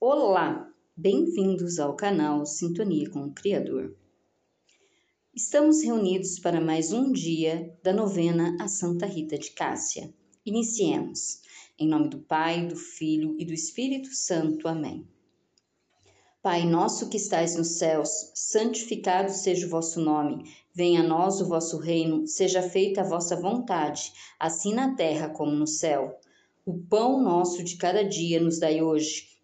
Olá, bem-vindos ao canal Sintonia com o Criador. Estamos reunidos para mais um dia da novena a Santa Rita de Cássia. Iniciemos. Em nome do Pai, do Filho e do Espírito Santo. Amém. Pai nosso que estais nos céus, santificado seja o vosso nome. Venha a nós o vosso reino, seja feita a vossa vontade, assim na terra como no céu. O pão nosso de cada dia nos dai hoje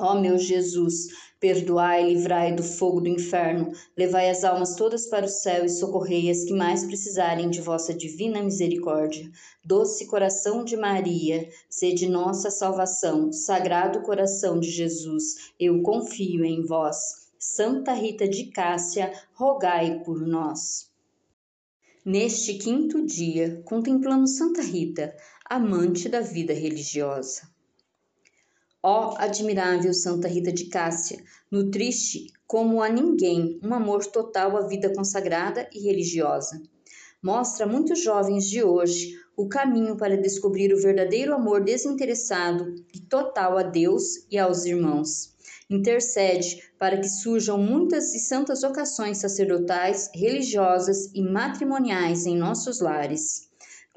Ó meu Jesus, perdoai e livrai do fogo do inferno, levai as almas todas para o céu e socorrei as que mais precisarem de vossa divina misericórdia. Doce coração de Maria, sede nossa salvação. Sagrado coração de Jesus, eu confio em vós. Santa Rita de Cássia, rogai por nós. Neste quinto dia, contemplamos Santa Rita, amante da vida religiosa. Ó admirável Santa Rita de Cássia, nutriste como a ninguém um amor total à vida consagrada e religiosa. Mostra a muitos jovens de hoje o caminho para descobrir o verdadeiro amor desinteressado e total a Deus e aos irmãos. Intercede para que surjam muitas e santas vocações sacerdotais, religiosas e matrimoniais em nossos lares.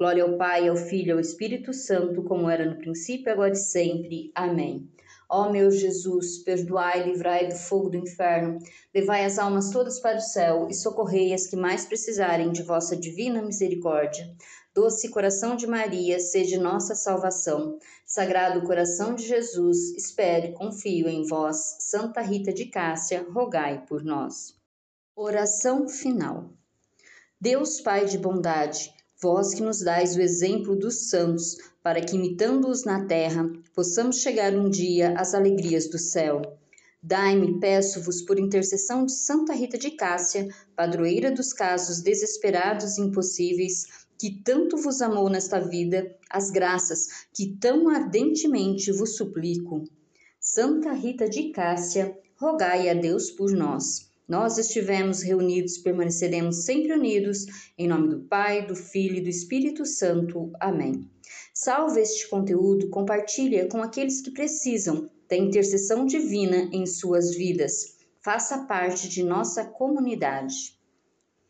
Glória ao Pai, ao Filho e ao Espírito Santo, como era no princípio, agora e sempre. Amém. Ó meu Jesus, perdoai livrai do fogo do inferno, levai as almas todas para o céu e socorrei as que mais precisarem de vossa divina misericórdia. Doce coração de Maria, seja nossa salvação. Sagrado coração de Jesus, espere, confio em vós. Santa Rita de Cássia, rogai por nós. Oração final. Deus Pai de bondade, vós que nos dais o exemplo dos santos, para que, imitando-os na terra, possamos chegar um dia às alegrias do céu. Dai-me, peço-vos, por intercessão de Santa Rita de Cássia, padroeira dos casos desesperados e impossíveis, que tanto vos amou nesta vida, as graças que tão ardentemente vos suplico. Santa Rita de Cássia, rogai a Deus por nós nós estivemos reunidos, permaneceremos sempre unidos, em nome do Pai, do Filho e do Espírito Santo. Amém. Salve este conteúdo, compartilha com aqueles que precisam da intercessão divina em suas vidas. Faça parte de nossa comunidade.